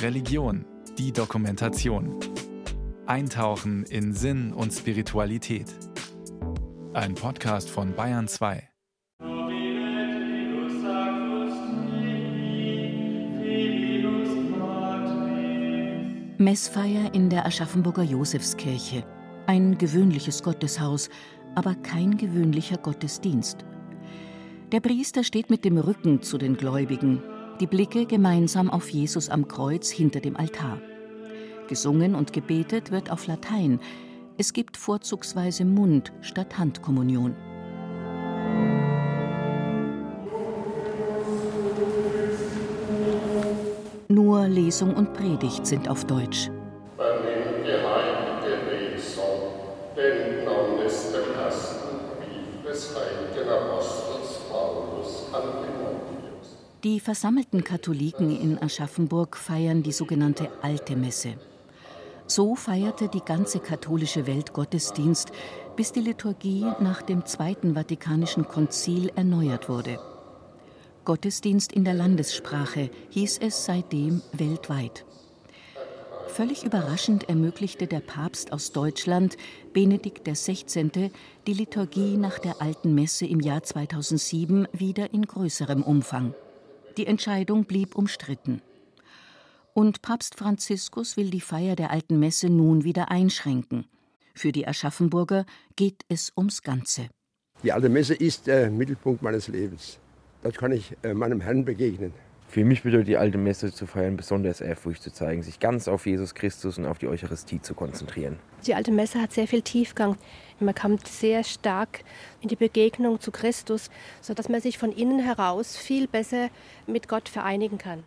Religion, die Dokumentation. Eintauchen in Sinn und Spiritualität. Ein Podcast von Bayern 2. Messfeier in der Aschaffenburger Josefskirche. Ein gewöhnliches Gotteshaus, aber kein gewöhnlicher Gottesdienst. Der Priester steht mit dem Rücken zu den Gläubigen, die Blicke gemeinsam auf Jesus am Kreuz hinter dem Altar. Gesungen und gebetet wird auf Latein. Es gibt vorzugsweise Mund statt Handkommunion. Nur Lesung und Predigt sind auf Deutsch. Die versammelten Katholiken in Aschaffenburg feiern die sogenannte Alte Messe. So feierte die ganze katholische Welt Gottesdienst, bis die Liturgie nach dem Zweiten Vatikanischen Konzil erneuert wurde. Gottesdienst in der Landessprache hieß es seitdem weltweit. Völlig überraschend ermöglichte der Papst aus Deutschland, Benedikt XVI., die Liturgie nach der alten Messe im Jahr 2007 wieder in größerem Umfang. Die Entscheidung blieb umstritten. Und Papst Franziskus will die Feier der alten Messe nun wieder einschränken. Für die Aschaffenburger geht es ums Ganze. Die alte Messe ist der Mittelpunkt meines Lebens. Dort kann ich äh, meinem Herrn begegnen. Für mich bedeutet die alte Messe zu feiern besonders Ehrfurcht zu zeigen, sich ganz auf Jesus Christus und auf die Eucharistie zu konzentrieren. Die alte Messe hat sehr viel Tiefgang. Man kommt sehr stark in die Begegnung zu Christus, sodass man sich von innen heraus viel besser mit Gott vereinigen kann.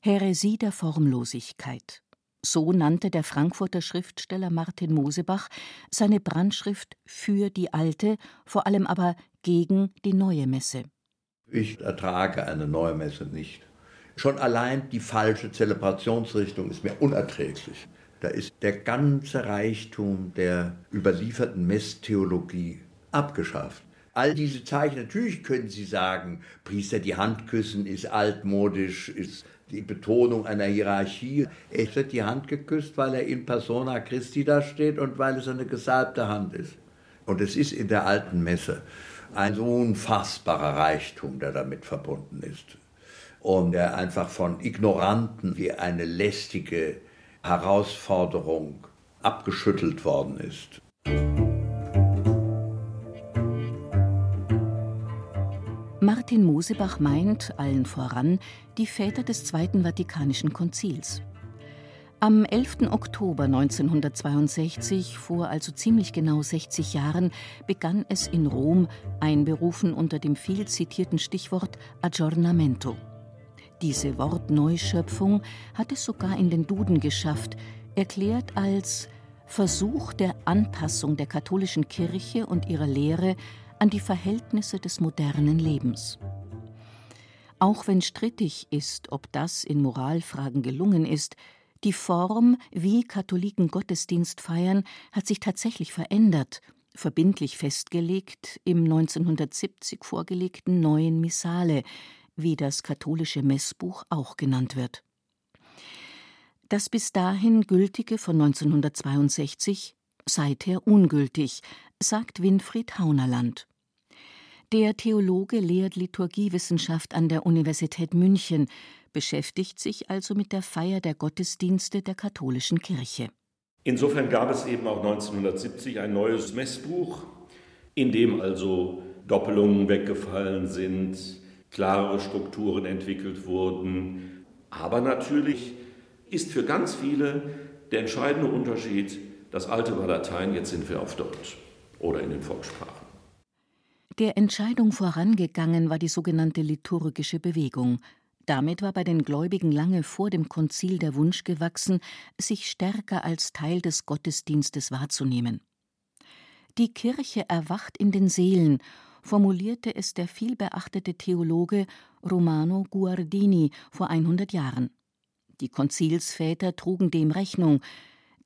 Häresie der Formlosigkeit. So nannte der Frankfurter Schriftsteller Martin Mosebach seine Brandschrift für die alte, vor allem aber gegen die neue Messe. Ich ertrage eine neue Messe nicht. Schon allein die falsche Zelebrationsrichtung ist mir unerträglich. Da ist der ganze Reichtum der überlieferten Messtheologie abgeschafft. All diese Zeichen, natürlich können Sie sagen, Priester die Hand küssen ist altmodisch, ist die Betonung einer Hierarchie. Es wird die Hand geküsst, weil er in persona Christi da steht und weil es eine gesalbte Hand ist. Und es ist in der alten Messe ein unfassbarer Reichtum, der damit verbunden ist. Und der einfach von Ignoranten wie eine lästige Herausforderung abgeschüttelt worden ist. Martin Mosebach meint allen voran die Väter des Zweiten Vatikanischen Konzils. Am 11. Oktober 1962, vor also ziemlich genau 60 Jahren, begann es in Rom, einberufen unter dem viel zitierten Stichwort Aggiornamento. Diese Wortneuschöpfung hat es sogar in den Duden geschafft, erklärt als Versuch der Anpassung der katholischen Kirche und ihrer Lehre an die Verhältnisse des modernen Lebens. Auch wenn strittig ist, ob das in Moralfragen gelungen ist, die Form, wie Katholiken Gottesdienst feiern, hat sich tatsächlich verändert, verbindlich festgelegt im 1970 vorgelegten neuen Missale, wie das katholische Messbuch auch genannt wird. Das bis dahin gültige von 1962 seither ungültig, sagt Winfried Haunerland. Der Theologe lehrt Liturgiewissenschaft an der Universität München, beschäftigt sich also mit der Feier der Gottesdienste der katholischen Kirche. Insofern gab es eben auch 1970 ein neues Messbuch, in dem also Doppelungen weggefallen sind, klarere Strukturen entwickelt wurden. Aber natürlich ist für ganz viele der entscheidende Unterschied, das alte war Latein, jetzt sind wir auf Deutsch oder in den Volkssprachen. Der Entscheidung vorangegangen war die sogenannte liturgische Bewegung. Damit war bei den Gläubigen lange vor dem Konzil der Wunsch gewachsen, sich stärker als Teil des Gottesdienstes wahrzunehmen. Die Kirche erwacht in den Seelen, formulierte es der vielbeachtete Theologe Romano Guardini vor 100 Jahren. Die Konzilsväter trugen dem Rechnung,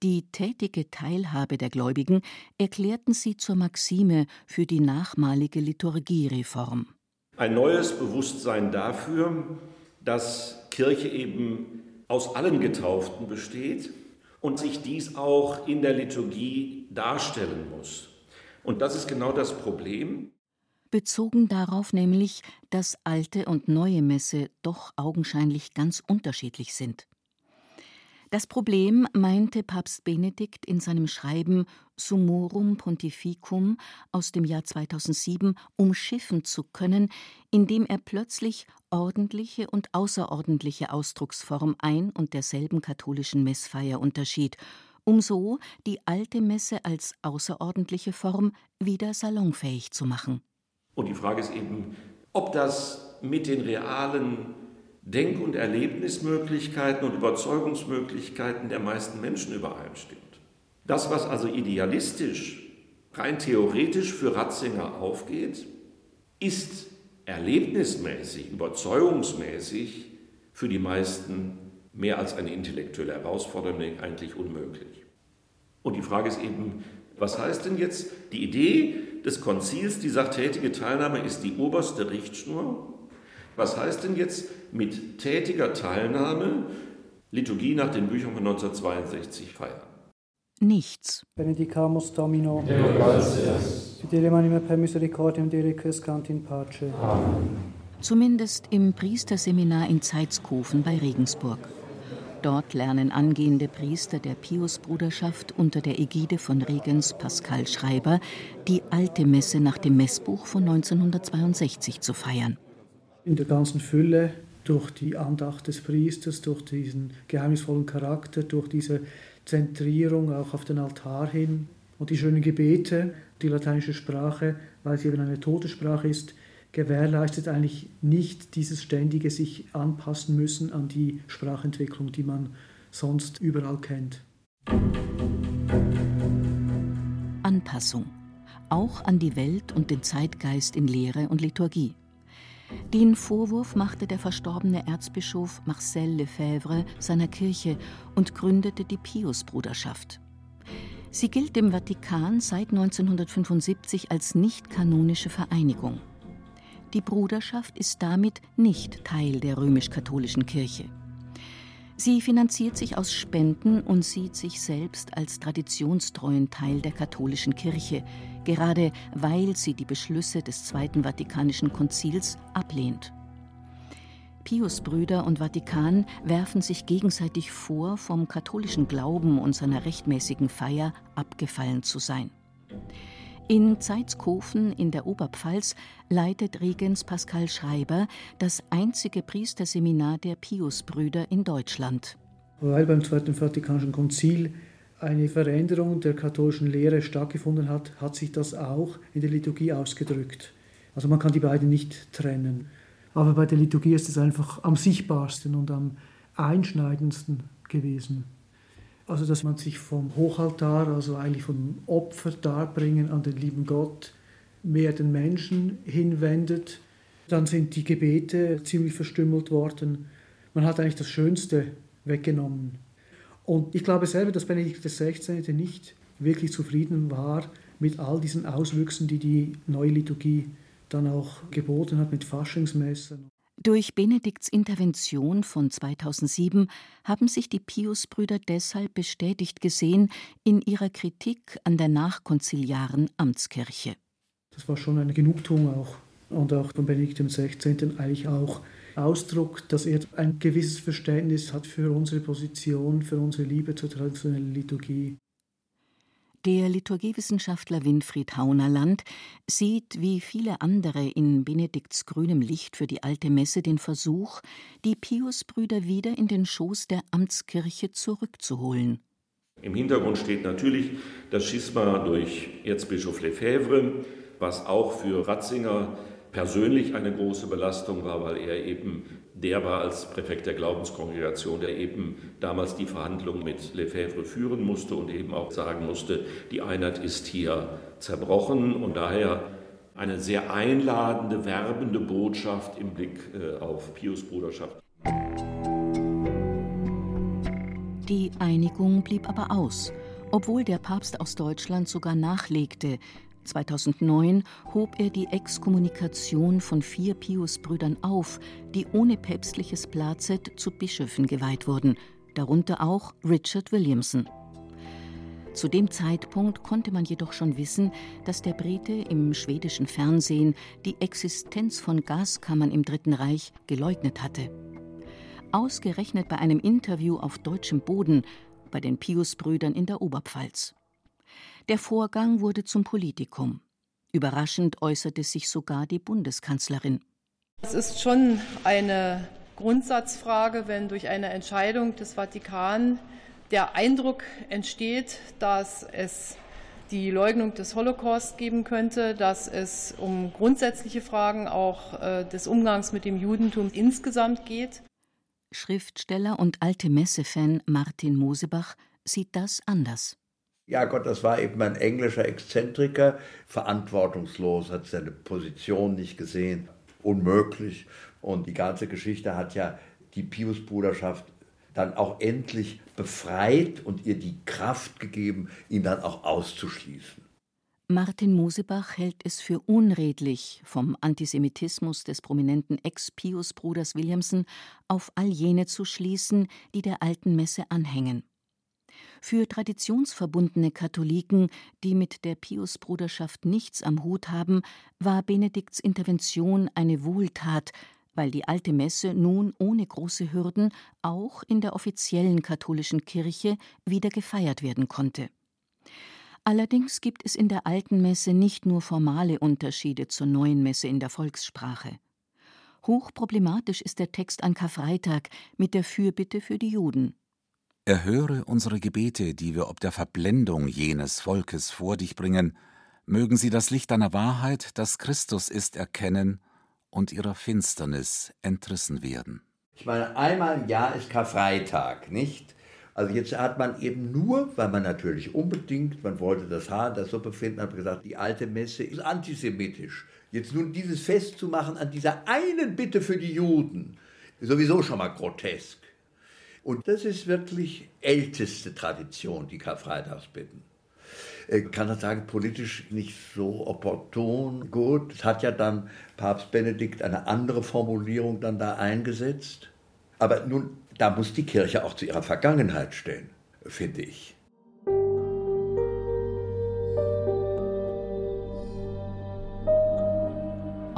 die tätige Teilhabe der Gläubigen erklärten sie zur Maxime für die nachmalige Liturgiereform. Ein neues Bewusstsein dafür, dass Kirche eben aus allen Getauften besteht und sich dies auch in der Liturgie darstellen muss. Und das ist genau das Problem. Bezogen darauf nämlich, dass alte und neue Messe doch augenscheinlich ganz unterschiedlich sind. Das Problem meinte Papst Benedikt in seinem Schreiben Summorum Pontificum aus dem Jahr 2007 umschiffen zu können, indem er plötzlich ordentliche und außerordentliche Ausdrucksform ein und derselben katholischen Messfeier unterschied, um so die alte Messe als außerordentliche Form wieder salonfähig zu machen. Und die Frage ist eben, ob das mit den realen Denk- und Erlebnismöglichkeiten und Überzeugungsmöglichkeiten der meisten Menschen übereinstimmt. Das, was also idealistisch, rein theoretisch für Ratzinger aufgeht, ist erlebnismäßig, überzeugungsmäßig für die meisten mehr als eine intellektuelle Herausforderung eigentlich unmöglich. Und die Frage ist eben, was heißt denn jetzt die Idee des Konzils, die sagt, tätige Teilnahme ist die oberste Richtschnur? Was heißt denn jetzt mit tätiger Teilnahme Liturgie nach den Büchern von 1962 feiern? Nichts. Benedicamus Domino. Zumindest im Priesterseminar in Zeitskofen bei Regensburg. Dort lernen angehende Priester der Piusbruderschaft unter der Ägide von Regens Pascal Schreiber die alte Messe nach dem Messbuch von 1962 zu feiern. In der ganzen Fülle, durch die Andacht des Priesters, durch diesen geheimnisvollen Charakter, durch diese Zentrierung auch auf den Altar hin und die schönen Gebete, die lateinische Sprache, weil sie eben eine Todessprache ist, gewährleistet eigentlich nicht dieses ständige sich anpassen müssen an die Sprachentwicklung, die man sonst überall kennt. Anpassung, auch an die Welt und den Zeitgeist in Lehre und Liturgie. Den Vorwurf machte der verstorbene Erzbischof Marcel Lefebvre seiner Kirche und gründete die Piusbruderschaft. Sie gilt im Vatikan seit 1975 als nicht kanonische Vereinigung. Die Bruderschaft ist damit nicht Teil der römisch-katholischen Kirche. Sie finanziert sich aus Spenden und sieht sich selbst als traditionstreuen Teil der katholischen Kirche, gerade weil sie die Beschlüsse des Zweiten Vatikanischen Konzils ablehnt. Piusbrüder und Vatikan werfen sich gegenseitig vor, vom katholischen Glauben und seiner rechtmäßigen Feier abgefallen zu sein. In Zeitskofen in der Oberpfalz leitet Regens Pascal Schreiber das einzige Priesterseminar der Piusbrüder in Deutschland. Weil beim Zweiten Vatikanischen Konzil eine Veränderung der katholischen Lehre stattgefunden hat, hat sich das auch in der Liturgie ausgedrückt. Also man kann die beiden nicht trennen. Aber bei der Liturgie ist es einfach am sichtbarsten und am einschneidendsten gewesen. Also dass man sich vom Hochaltar, also eigentlich vom Opfer darbringen an den lieben Gott, mehr den Menschen hinwendet. Dann sind die Gebete ziemlich verstümmelt worden. Man hat eigentlich das Schönste weggenommen. Und ich glaube selber, dass Benedikt XVI. nicht wirklich zufrieden war mit all diesen Auswüchsen, die die neue Liturgie dann auch geboten hat mit Faschingsmessern. Durch Benedikts Intervention von 2007 haben sich die Piusbrüder deshalb bestätigt gesehen in ihrer Kritik an der nachkonziliaren Amtskirche. Das war schon eine Genugtuung auch und auch von Benedikt XVI. eigentlich auch Ausdruck, dass er ein gewisses Verständnis hat für unsere Position, für unsere Liebe zur traditionellen Liturgie. Der Liturgiewissenschaftler Winfried Haunerland sieht wie viele andere in Benedikts grünem Licht für die alte Messe den Versuch, die Piusbrüder wieder in den Schoß der Amtskirche zurückzuholen. Im Hintergrund steht natürlich das Schisma durch Erzbischof Lefebvre, was auch für Ratzinger persönlich eine große Belastung war, weil er eben der war als Präfekt der Glaubenskongregation, der eben damals die Verhandlungen mit Lefebvre führen musste und eben auch sagen musste, die Einheit ist hier zerbrochen und daher eine sehr einladende, werbende Botschaft im Blick äh, auf Pius Bruderschaft. Die Einigung blieb aber aus, obwohl der Papst aus Deutschland sogar nachlegte, 2009 hob er die Exkommunikation von vier Piusbrüdern auf, die ohne päpstliches Plazet zu Bischöfen geweiht wurden, darunter auch Richard Williamson. Zu dem Zeitpunkt konnte man jedoch schon wissen, dass der Brite im schwedischen Fernsehen die Existenz von Gaskammern im Dritten Reich geleugnet hatte. Ausgerechnet bei einem Interview auf deutschem Boden bei den Piusbrüdern in der Oberpfalz. Der Vorgang wurde zum Politikum. Überraschend äußerte sich sogar die Bundeskanzlerin. Es ist schon eine Grundsatzfrage, wenn durch eine Entscheidung des Vatikan der Eindruck entsteht, dass es die Leugnung des Holocaust geben könnte, dass es um grundsätzliche Fragen auch äh, des Umgangs mit dem Judentum insgesamt geht. Schriftsteller und alte Messe-Fan Martin Mosebach sieht das anders. Ja, Gott, das war eben ein englischer Exzentriker, verantwortungslos, hat seine Position nicht gesehen, unmöglich. Und die ganze Geschichte hat ja die Pius-Bruderschaft dann auch endlich befreit und ihr die Kraft gegeben, ihn dann auch auszuschließen. Martin Mosebach hält es für unredlich, vom Antisemitismus des prominenten Ex-Pius-Bruders Williamson auf all jene zu schließen, die der alten Messe anhängen. Für traditionsverbundene Katholiken, die mit der Pius-Bruderschaft nichts am Hut haben, war Benedikts Intervention eine Wohltat, weil die alte Messe nun ohne große Hürden auch in der offiziellen katholischen Kirche wieder gefeiert werden konnte. Allerdings gibt es in der alten Messe nicht nur formale Unterschiede zur neuen Messe in der Volkssprache. Hochproblematisch ist der Text an Karfreitag mit der Fürbitte für die Juden. Erhöre unsere Gebete, die wir ob der Verblendung jenes Volkes vor dich bringen, mögen sie das Licht deiner Wahrheit, das Christus ist, erkennen und ihrer Finsternis entrissen werden. Ich meine, einmal im Jahr ist Karfreitag, nicht? Also jetzt hat man eben nur, weil man natürlich unbedingt, man wollte das Haar in der Suppe finden, hat gesagt, die alte Messe ist antisemitisch. Jetzt nun dieses Fest zu machen an dieser einen Bitte für die Juden, ist sowieso schon mal grotesk. Und das ist wirklich älteste Tradition, die Karfreitagsbitten. Ich kann das sagen, politisch nicht so opportun. Gut, es hat ja dann Papst Benedikt eine andere Formulierung dann da eingesetzt. Aber nun, da muss die Kirche auch zu ihrer Vergangenheit stehen, finde ich.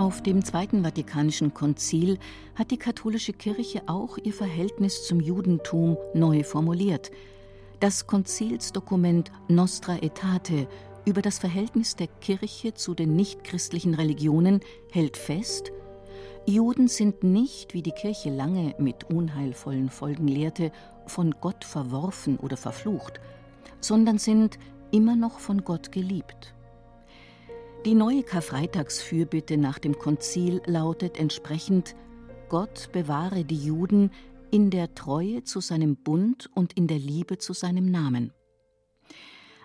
Auf dem Zweiten Vatikanischen Konzil hat die katholische Kirche auch ihr Verhältnis zum Judentum neu formuliert – das Konzilsdokument Nostra Aetate über das Verhältnis der Kirche zu den nichtchristlichen Religionen hält fest, Juden sind nicht, wie die Kirche lange mit unheilvollen Folgen lehrte, von Gott verworfen oder verflucht, sondern sind immer noch von Gott geliebt. Die neue Karfreitagsfürbitte nach dem Konzil lautet entsprechend Gott bewahre die Juden in der Treue zu seinem Bund und in der Liebe zu seinem Namen.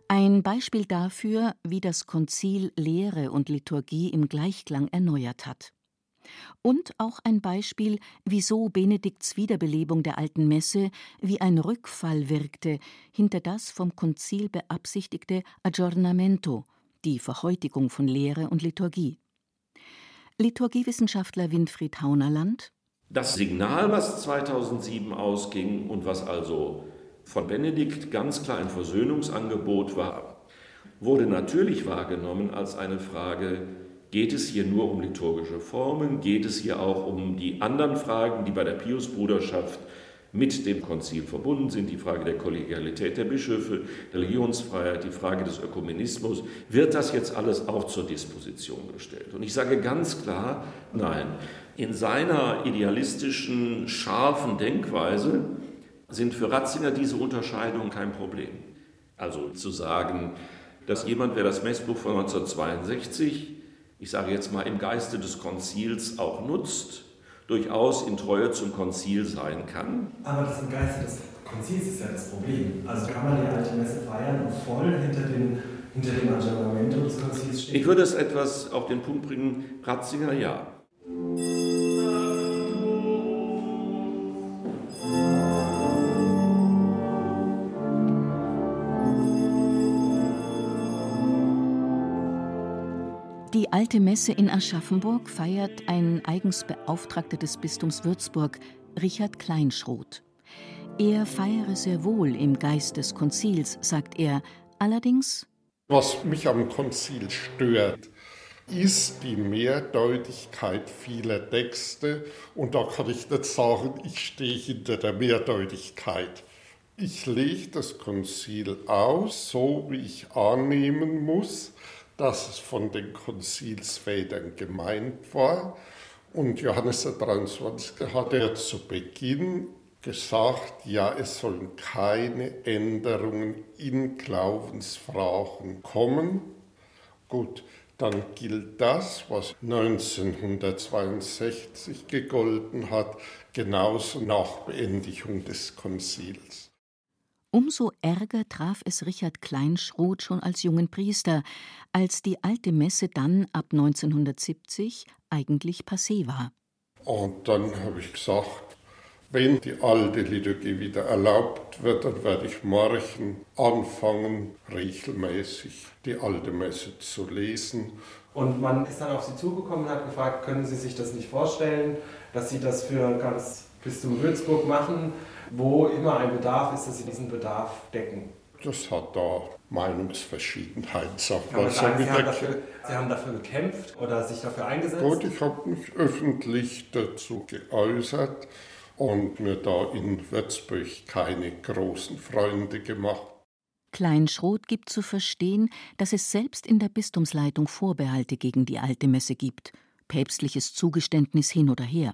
Ein Beispiel dafür, wie das Konzil Lehre und Liturgie im Gleichklang erneuert hat. Und auch ein Beispiel, wieso Benedikts Wiederbelebung der alten Messe wie ein Rückfall wirkte hinter das vom Konzil beabsichtigte Aggiornamento, die Verhäutigung von Lehre und Liturgie. Liturgiewissenschaftler Winfried Haunerland das Signal, was 2007 ausging und was also von Benedikt ganz klar ein Versöhnungsangebot war, wurde natürlich wahrgenommen als eine Frage, geht es hier nur um liturgische Formen, geht es hier auch um die anderen Fragen, die bei der Piusbruderschaft mit dem Konzil verbunden sind, die Frage der Kollegialität der Bischöfe, der Religionsfreiheit, die Frage des Ökumenismus, wird das jetzt alles auch zur Disposition gestellt? Und ich sage ganz klar, nein. In seiner idealistischen, scharfen Denkweise sind für Ratzinger diese Unterscheidungen kein Problem. Also zu sagen, dass jemand, wer das Messbuch von 1962, ich sage jetzt mal im Geiste des Konzils auch nutzt, durchaus in Treue zum Konzil sein kann. Aber das im Geiste des Konzils ist ja das Problem. Also kann man die alte Messe feiern und voll hinter, den, hinter dem Aggiornamento des Konzils stehen? Ich würde es etwas auf den Punkt bringen, Ratzinger ja. Alte Messe in Aschaffenburg feiert ein eigens Beauftragter des Bistums Würzburg, Richard Kleinschroth. Er feiere sehr wohl im Geist des Konzils, sagt er, allerdings. Was mich am Konzil stört, ist die Mehrdeutigkeit vieler Texte. Und da kann ich nicht sagen, ich stehe hinter der Mehrdeutigkeit. Ich lege das Konzil aus, so wie ich annehmen muss, dass es von den Konzilsvätern gemeint war. Und Johannes der 23. hat ja zu Beginn gesagt, ja, es sollen keine Änderungen in Glaubensfragen kommen. Gut, dann gilt das, was 1962 gegolten hat, genauso nach Beendigung des Konzils. Umso ärger traf es Richard Kleinschroth schon als jungen Priester, als die alte Messe dann ab 1970 eigentlich passé war. Und dann habe ich gesagt, wenn die alte Liturgie wieder erlaubt wird, dann werde ich morgen anfangen, regelmäßig die alte Messe zu lesen. Und man ist dann auf Sie zugekommen und hat gefragt, können Sie sich das nicht vorstellen, dass Sie das für ganz Bistum Würzburg machen? wo immer ein Bedarf ist, dass sie diesen Bedarf decken. Das hat da Meinungsverschiedenheit. Sagen, Sie, haben dafür, sie haben dafür gekämpft oder sich dafür eingesetzt? Gut, ich habe mich öffentlich dazu geäußert und mir da in Würzburg keine großen Freunde gemacht. Kleinschroth gibt zu verstehen, dass es selbst in der Bistumsleitung Vorbehalte gegen die alte Messe gibt, päpstliches Zugeständnis hin oder her.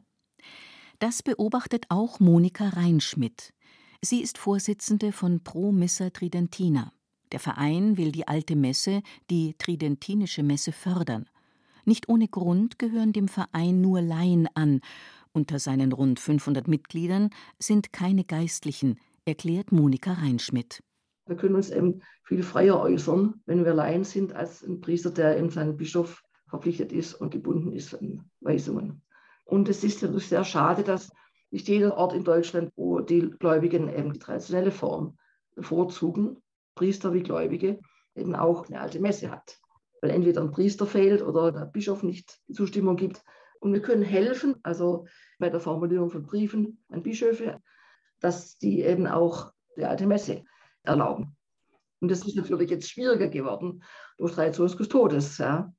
Das beobachtet auch Monika Reinschmidt. Sie ist Vorsitzende von Pro Missa Tridentina. Der Verein will die alte Messe, die Tridentinische Messe, fördern. Nicht ohne Grund gehören dem Verein nur Laien an. Unter seinen rund 500 Mitgliedern sind keine Geistlichen, erklärt Monika Reinschmidt. Wir können uns eben viel freier äußern, wenn wir Laien sind, als ein Priester, der in seinen Bischof verpflichtet ist und gebunden ist an Weisungen. Und es ist natürlich sehr schade, dass nicht jeder Ort in Deutschland, wo die Gläubigen eben die traditionelle Form bevorzugen, Priester wie Gläubige, eben auch eine alte Messe hat. Weil entweder ein Priester fehlt oder der Bischof nicht die Zustimmung gibt. Und wir können helfen, also bei der Formulierung von Briefen an Bischöfe, dass die eben auch die alte Messe erlauben. Und das ist natürlich jetzt schwieriger geworden durch Traditions Todes. Ja.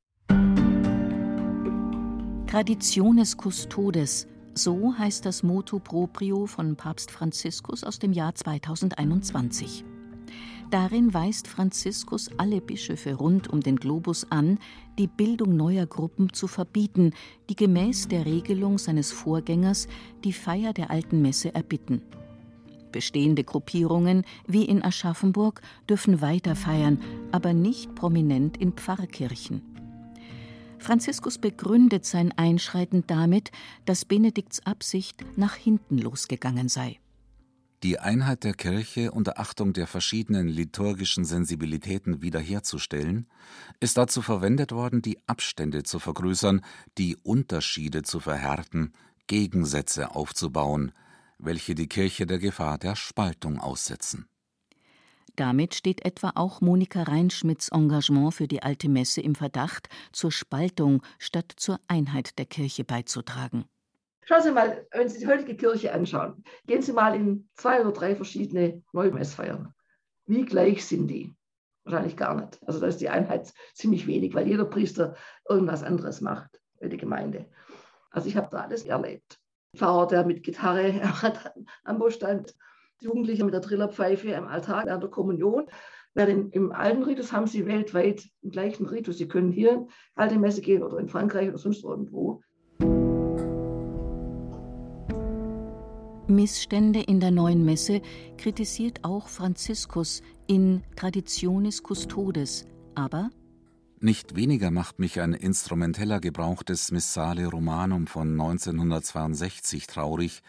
Traditiones Custodes, so heißt das Motu proprio von Papst Franziskus aus dem Jahr 2021. Darin weist Franziskus alle Bischöfe rund um den Globus an, die Bildung neuer Gruppen zu verbieten, die gemäß der Regelung seines Vorgängers die Feier der alten Messe erbitten. Bestehende Gruppierungen wie in Aschaffenburg dürfen weiter feiern, aber nicht prominent in Pfarrkirchen. Franziskus begründet sein Einschreiten damit, dass Benedikts Absicht nach hinten losgegangen sei. Die Einheit der Kirche unter Achtung der verschiedenen liturgischen Sensibilitäten wiederherzustellen, ist dazu verwendet worden, die Abstände zu vergrößern, die Unterschiede zu verhärten, Gegensätze aufzubauen, welche die Kirche der Gefahr der Spaltung aussetzen. Damit steht etwa auch Monika Reinschmidts Engagement für die alte Messe im Verdacht, zur Spaltung statt zur Einheit der Kirche beizutragen. Schauen Sie mal, wenn Sie die heutige Kirche anschauen, gehen Sie mal in zwei oder drei verschiedene Neumessfeiern. Wie gleich sind die? Wahrscheinlich gar nicht. Also da ist die Einheit ziemlich wenig, weil jeder Priester irgendwas anderes macht für die Gemeinde. Also ich habe da alles erlebt. Pfarrer, der mit Gitarre am Busch stand, Jugendliche mit der Trillerpfeife am Altar während der Kommunion. Während im alten Ritus haben sie weltweit den gleichen Ritus. Sie können hier in alte Messe gehen oder in Frankreich oder sonst irgendwo. Missstände in der neuen Messe kritisiert auch Franziskus in Traditionis Custodes, aber nicht weniger macht mich ein instrumenteller Gebrauch des Missale Romanum von 1962 traurig,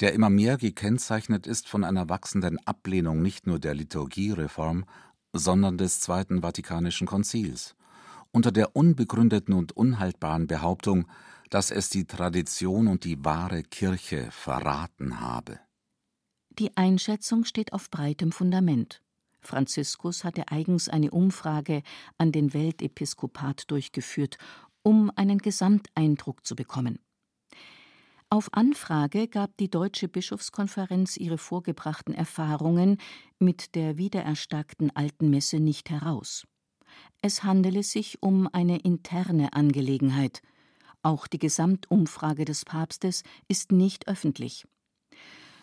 der immer mehr gekennzeichnet ist von einer wachsenden Ablehnung nicht nur der Liturgiereform, sondern des Zweiten Vatikanischen Konzils, unter der unbegründeten und unhaltbaren Behauptung, dass es die Tradition und die wahre Kirche verraten habe. Die Einschätzung steht auf breitem Fundament. Franziskus hatte eigens eine Umfrage an den Weltepiskopat durchgeführt, um einen Gesamteindruck zu bekommen. Auf Anfrage gab die Deutsche Bischofskonferenz ihre vorgebrachten Erfahrungen mit der wiedererstarkten Alten Messe nicht heraus. Es handele sich um eine interne Angelegenheit. Auch die Gesamtumfrage des Papstes ist nicht öffentlich.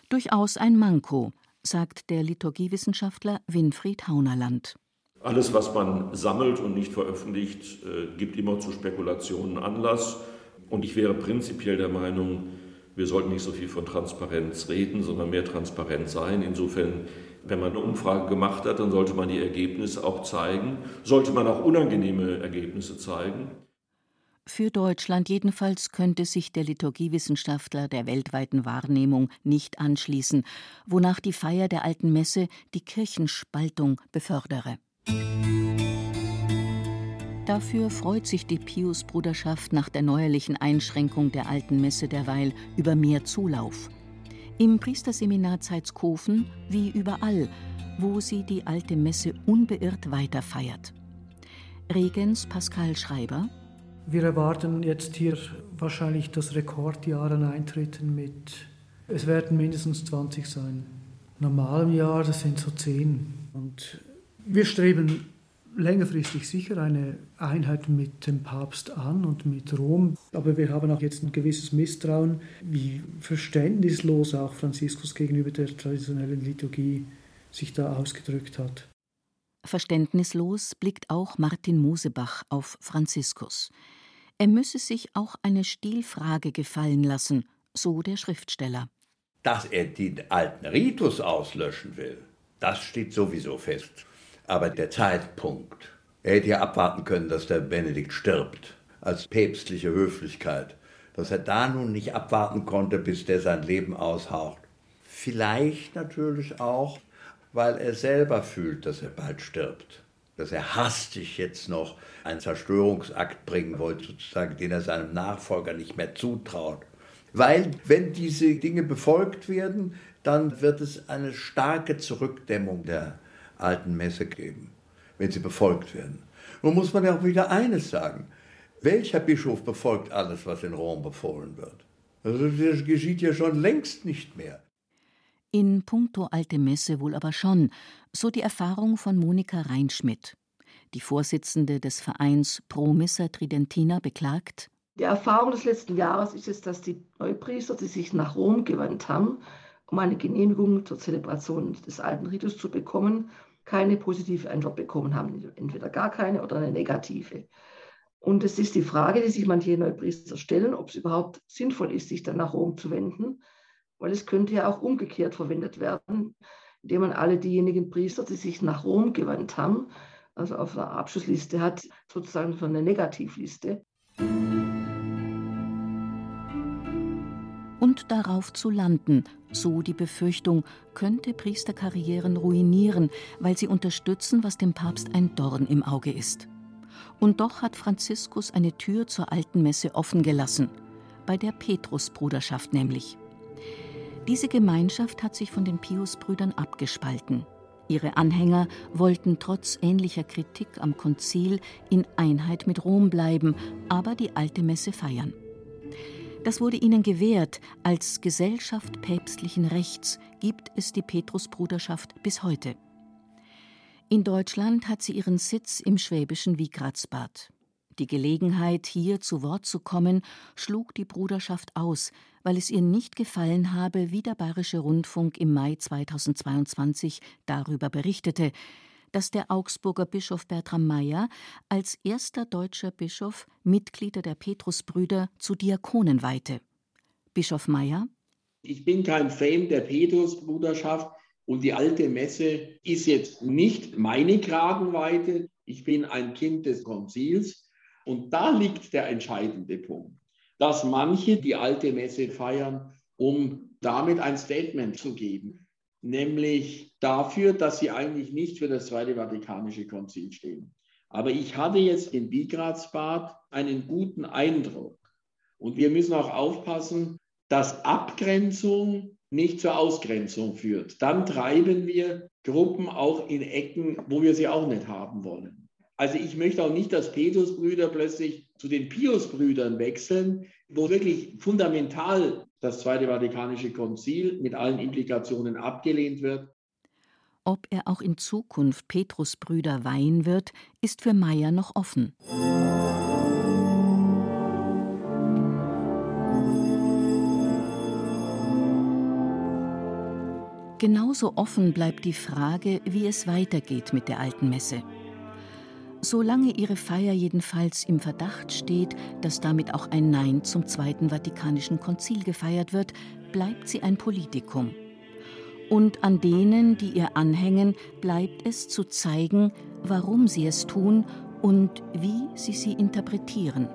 Durchaus ein Manko, sagt der Liturgiewissenschaftler Winfried Haunerland. Alles, was man sammelt und nicht veröffentlicht, äh, gibt immer zu Spekulationen Anlass. Und ich wäre prinzipiell der Meinung, wir sollten nicht so viel von Transparenz reden, sondern mehr transparent sein. Insofern, wenn man eine Umfrage gemacht hat, dann sollte man die Ergebnisse auch zeigen, sollte man auch unangenehme Ergebnisse zeigen. Für Deutschland jedenfalls könnte sich der Liturgiewissenschaftler der weltweiten Wahrnehmung nicht anschließen, wonach die Feier der alten Messe die Kirchenspaltung befördere. Dafür freut sich die Pius-Bruderschaft nach der neuerlichen Einschränkung der alten Messe derweil über mehr Zulauf. Im Priesterseminar Zeitskofen wie überall, wo sie die alte Messe unbeirrt weiterfeiert. Regens Pascal Schreiber wir erwarten jetzt hier wahrscheinlich das Rekordjahr an Eintritten mit, es werden mindestens 20 sein. Normalem Jahr, das sind so 10. Und wir streben längerfristig sicher eine Einheit mit dem Papst an und mit Rom. Aber wir haben auch jetzt ein gewisses Misstrauen, wie verständnislos auch Franziskus gegenüber der traditionellen Liturgie sich da ausgedrückt hat. Verständnislos blickt auch Martin Mosebach auf Franziskus. Er müsse sich auch eine Stilfrage gefallen lassen, so der Schriftsteller. Dass er den alten Ritus auslöschen will, das steht sowieso fest. Aber der Zeitpunkt, er hätte ja abwarten können, dass der Benedikt stirbt, als päpstliche Höflichkeit. Dass er da nun nicht abwarten konnte, bis der sein Leben aushaucht. Vielleicht natürlich auch, weil er selber fühlt, dass er bald stirbt. Dass er hastig jetzt noch einen Zerstörungsakt bringen wollte, sozusagen, den er seinem Nachfolger nicht mehr zutraut. Weil, wenn diese Dinge befolgt werden, dann wird es eine starke Zurückdämmung der alten Messe geben, wenn sie befolgt werden. Nun muss man ja auch wieder eines sagen. Welcher Bischof befolgt alles, was in Rom befohlen wird? Also das geschieht ja schon längst nicht mehr. In puncto alte Messe wohl aber schon, so die Erfahrung von Monika Reinschmidt. Die Vorsitzende des Vereins Pro Missa Tridentina beklagt, die Erfahrung des letzten Jahres ist es, dass die Neupriester, die sich nach Rom gewandt haben, um eine Genehmigung zur Zelebration des alten Ritus zu bekommen, keine positive Antwort bekommen haben, entweder gar keine oder eine negative. Und es ist die Frage, die sich manche Neupriester stellen, ob es überhaupt sinnvoll ist, sich dann nach Rom zu wenden, weil es könnte ja auch umgekehrt verwendet werden, indem man alle diejenigen Priester, die sich nach Rom gewandt haben, also auf der Abschlussliste hat, sozusagen so eine Negativliste. Und darauf zu landen, so die Befürchtung, könnte Priesterkarrieren ruinieren, weil sie unterstützen, was dem Papst ein Dorn im Auge ist. Und doch hat Franziskus eine Tür zur alten Messe offen gelassen, bei der Petrusbruderschaft nämlich. Diese Gemeinschaft hat sich von den Piusbrüdern abgespalten. Ihre Anhänger wollten trotz ähnlicher Kritik am Konzil in Einheit mit Rom bleiben, aber die alte Messe feiern. Das wurde ihnen gewährt. Als Gesellschaft päpstlichen Rechts gibt es die Petrusbruderschaft bis heute. In Deutschland hat sie ihren Sitz im schwäbischen Wiegratsbad. Die Gelegenheit, hier zu Wort zu kommen, schlug die Bruderschaft aus, weil es ihr nicht gefallen habe, wie der Bayerische Rundfunk im Mai 2022 darüber berichtete, dass der Augsburger Bischof Bertram Meyer als erster deutscher Bischof Mitglieder der Petrusbrüder zu Diakonen weihte. Bischof Meyer Ich bin kein Fan der Petrusbruderschaft und die alte Messe ist jetzt nicht meine Kragenweite. Ich bin ein Kind des Konzils und da liegt der entscheidende Punkt, dass manche die alte Messe feiern, um damit ein Statement zu geben, nämlich dafür, dass sie eigentlich nicht für das Zweite Vatikanische Konzil stehen. Aber ich hatte jetzt in Bigratsbad einen guten Eindruck. Und wir müssen auch aufpassen, dass Abgrenzung nicht zur Ausgrenzung führt. Dann treiben wir Gruppen auch in Ecken, wo wir sie auch nicht haben wollen. Also ich möchte auch nicht, dass Petrusbrüder plötzlich zu den Piusbrüdern wechseln, wo wirklich fundamental das Zweite Vatikanische Konzil mit allen Implikationen abgelehnt wird. Ob er auch in Zukunft Petrusbrüder weihen wird, ist für Meyer noch offen. Genauso offen bleibt die Frage, wie es weitergeht mit der alten Messe. Solange ihre Feier jedenfalls im Verdacht steht, dass damit auch ein Nein zum Zweiten Vatikanischen Konzil gefeiert wird, bleibt sie ein Politikum. Und an denen, die ihr anhängen, bleibt es zu zeigen, warum sie es tun und wie sie sie interpretieren.